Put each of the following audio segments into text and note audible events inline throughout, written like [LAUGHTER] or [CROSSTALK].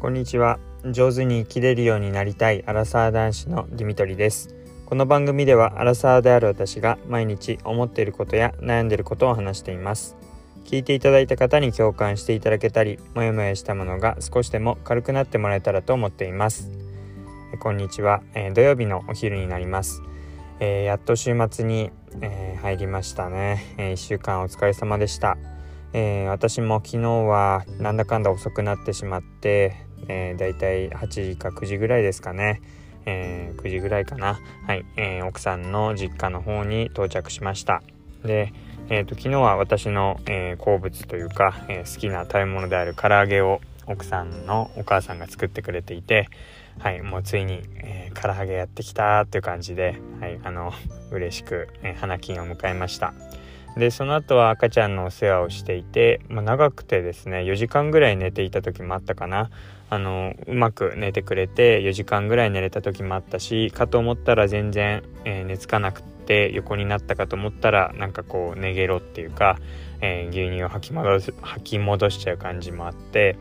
こんにちは。上手に生きれるようになりたいアラサー男子のディミトリです。この番組ではアラサーである私が毎日思っていることや悩んでいることを話しています。聞いていただいた方に共感していただけたりもやもやしたものが少しでも軽くなってもらえたらと思っています。こんにちは、えー、土曜日のお昼になります、えー、やっと週末に、えー、入りましたね、え1週間お疲れ様でした。えー、私も昨日はなんだかんだ遅くなってしまって、えー、だいたい8時か9時ぐらいですかね、えー、9時ぐらいかな。はい、えー、奥さんの実家の方に到着しました。で、えーと、昨日は私の、えー、好物というか、え、好きな食べ物である唐揚げを奥さんのお母さんが作ってくれていてはい。もうついに、えー、唐揚げやってきたっていう感じではい。あの嬉しく、えー、花金を迎えました。でその後は赤ちゃんのお世話をしていて、まあ、長くてですね4時間ぐらい寝ていた時もあったかな。あのうまく寝てくれて4時間ぐらい寝れた時もあったしかと思ったら全然、えー、寝つかなくて横になったかと思ったらなんかこう寝ゲロっていうか、えー、牛乳を吐き戻す吐き戻しちゃう感じもあって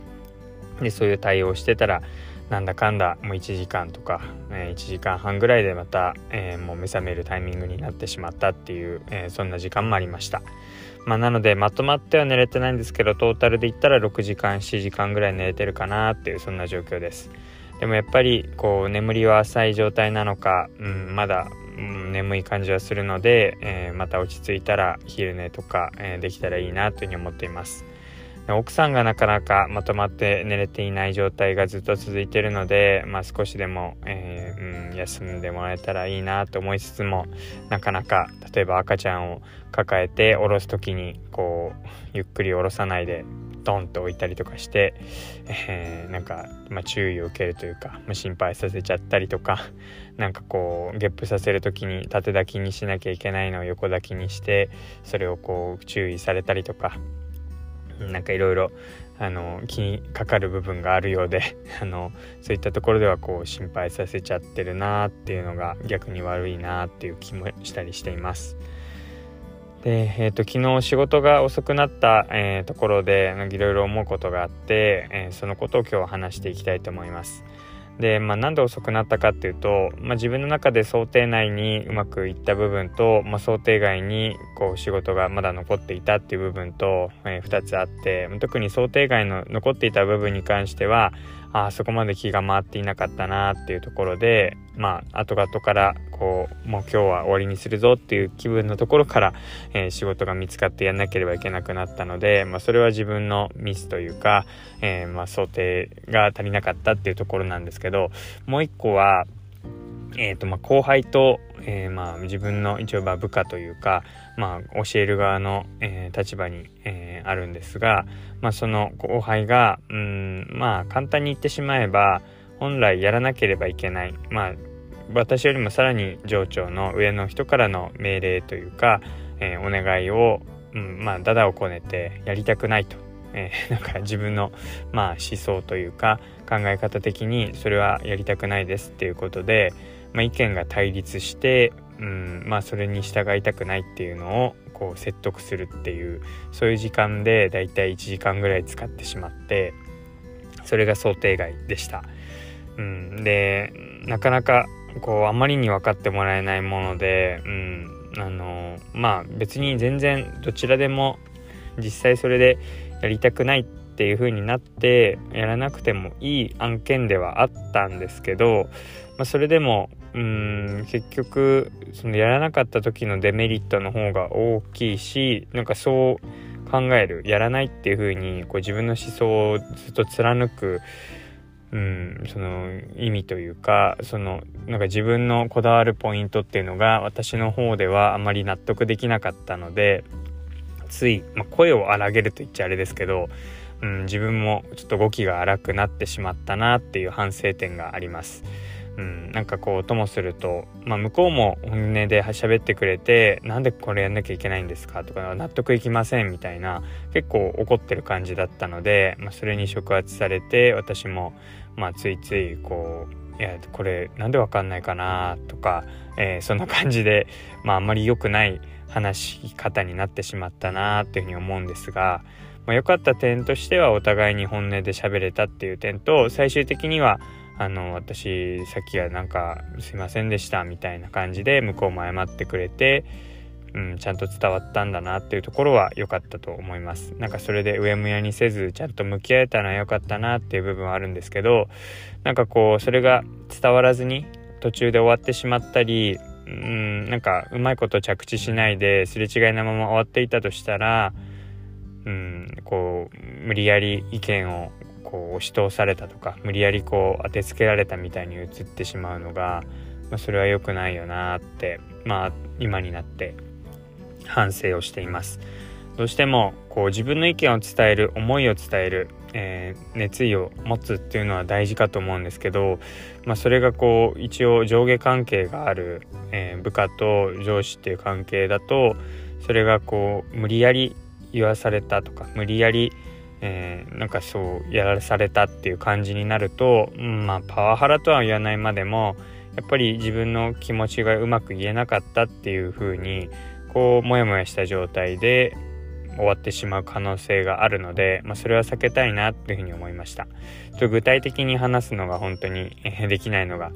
でそういう対応してたらなんだかんだもう1時間とか、えー、1時間半ぐらいでまた、えー、もう目覚めるタイミングになってしまったっていう、えー、そんな時間もありました。まあ、なのでまとまっては寝れてないんですけどトータルで言ったら6時間7時間ぐらい寝れてるかなっていうそんな状況です。でもやっぱりこう眠りは浅い状態なのか、うん、まだ、うん、眠い感じはするので、えまた落ち着いたら昼寝とか、えできたらいいなというふうに思っています。奥さんがなかなかまとまって寝れていない状態がずっと続いているので、まあ、少しでも、えー、うん、休んでもらえたらいいなと思いつつもなかなか例えば赤ちゃんを抱えて下ろす時にこうゆっくり下ろさないでドンと置いたりとかして、えー、なんか、まあ、注意を受けるというか、まあ、心配させちゃったりとか [LAUGHS] なんかこうゲップさせる時に縦抱きにしなきゃいけないのを横抱きにしてそれをこう注意されたりとかなんかいろいろあの気にかかる部分があるようで [LAUGHS] あのそういったところではこう心配させちゃってるなっていうのが逆に悪いなっていう気もしたりしています。で、えーと、昨日仕事が遅くなった、えー、ところでいろいろ思うことがあって、えー、そのことを今日は話していきたいと思います。で、まあ、なんで遅くなったかっていうと、まあ、自分の中で想定内にうまくいった部分と、まあ、想定外にこう仕事がまだ残っていたっていう部分と、えー、2つあって特に想定外の残っていた部分に関してはあそこまで気が回っていなかったなっていうところでまあ後々からこうもう今日は終わりにするぞっていう気分のところから、えー、仕事が見つかってやんなければいけなくなったので、まあ、それは自分のミスというか、えー、まあ想定が足りなかったっていうところなんですけどもう一個はえーとまあ、後輩と、えー、まあ、自分の一応部下というか、まあ、教える側の、えー、立場に、えー、あるんですが、まあ、その後輩がうんまあ簡単に言ってしまえば本来やらなければいけない、まあ、私よりもさらに上長の上の人からの命令というか、えお願いを、うんまあ、だだをこねてやりたくないと。[LAUGHS] なんか自分の、まあ、思想というか考え方的にそれはやりたくないですっていうことで、まあ、意見が対立して、うんまあ、それに従いたくないっていうのをこう説得するっていうそういう時間でだいたい1時間ぐらい使ってしまってそれが想定外でした。うん、でなかなかこうあまりに分かってもらえないもので、うん、あのまあ別に全然どちらでも実際それでやりたくないっていう風になってやらなくてもいい案件ではあったんですけど、まあ、それでもうん結局そのやらなかった時のデメリットの方が大きいしなんかそう考えるやらないっていう風にこう自分の思想をずっと貫くうん、その意味というかそのなんか自分のこだわるポイントっていうのが私の方ではあまり納得できなかったのでつい、まあ、声を荒げると言っちゃあれですけど、うん、自分もちょっと動きが荒くなってしまったなっていう反省点があります。うん、なんかこうともすると、まあ、向こうも本音で喋ってくれてなんでこれやんなきゃいけないんですかとか納得いきませんみたいな結構怒ってる感じだったので、まあ、それに触発されて私も、まあ、ついついこういやこれなんでわかんないかなとか、えー、そんな感じで、まあ、あんまり良くない話し方になってしまったなっていうふうに思うんですが、まあ、良かった点としてはお互いに本音で喋れたっていう点と最終的にはあの私さっきはなんかすいませんでしたみたいな感じで向こうも謝ってくれて、うん、ちゃんと伝わったんだなっていうところは良かったと思います。なんかそれでうやむやにせずちゃんと向き合えたのは良かったなっていう部分はあるんですけどなんかこうそれが伝わらずに途中で終わってしまったりうんなんかうまいこと着地しないですれ違いなまま終わっていたとしたらうんこう無理やり意見をこう押し通されたとか無理やりこう当てつけられたみたいに映ってしまうのが、まあ、それは良くないよなってまあ今になって反省をしています。どうしてもこう自分の意見を伝える思いを伝える、えー、熱意を持つっていうのは大事かと思うんですけど、まあ、それがこう一応上下関係がある、えー、部下と上司っていう関係だとそれがこう無理やり言わされたとか無理やり、えー、なんかそうやらされたっていう感じになると、うん、まあパワハラとは言わないまでもやっぱり自分の気持ちがうまく言えなかったっていう風にこうモヤモヤした状態で終わってしまう可能性があるので、まあ、それは避けたいなっていうふうに思いました。と具体的に話すのが本当にできないのが、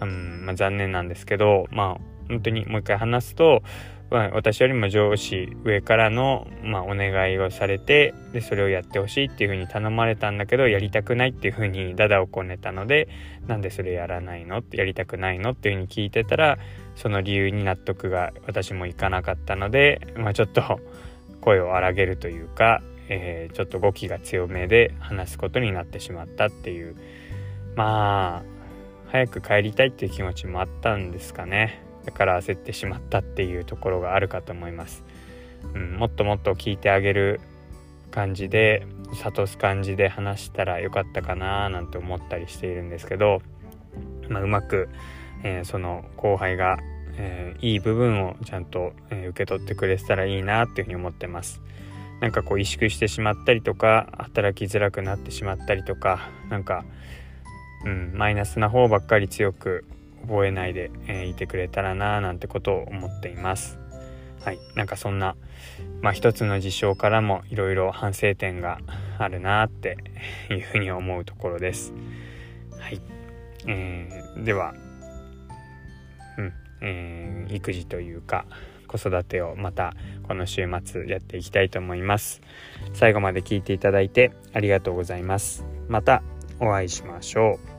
うんまあ、残念なんですけど、まあ、本当にもう一回話すと、私よりも上司上からの、まあ、お願いをされてでそれをやってほしいっていうふうに頼まれたんだけどやりたくないっていうふうにダダをこねたのでなんでそれやらないの？やりたくないの？っていうふうに聞いてたらその理由に納得が私もいかなかったので、まあ、ちょっと声を荒げるというか、えー、ちょっと語気が強めで話すことになってしまったっていう。まあ早く帰りたいっていう気持ちもあったんですかね。だから焦ってしまったっていうところがあるかと思います。うん、もっともっと聞いてあげる感じで諭す感じで話したらよかったかななんて思ったりしているんですけど、まあ、うまく、えー、その後輩が、えー、いい部分をちゃんと、えー、受け取ってくれてたらいいなっていうふうに思ってます。なんかこう萎縮してしまったりとか働きづらくなってしまったりとかなんか、うん、マイナスな方ばっかり強く覚えないで、えー、いてくれたらななんてことを思っています。はい、なんかそんな、まあ、一つの事象からもいろいろ反省点があるなって [LAUGHS] いうふうに思うところです。はい、えー、では、うんえー、育児というか子育てをまたこの週末やっていきたいと思います。最後まで聞いていただいてありがとうございます。またお会いしましょう。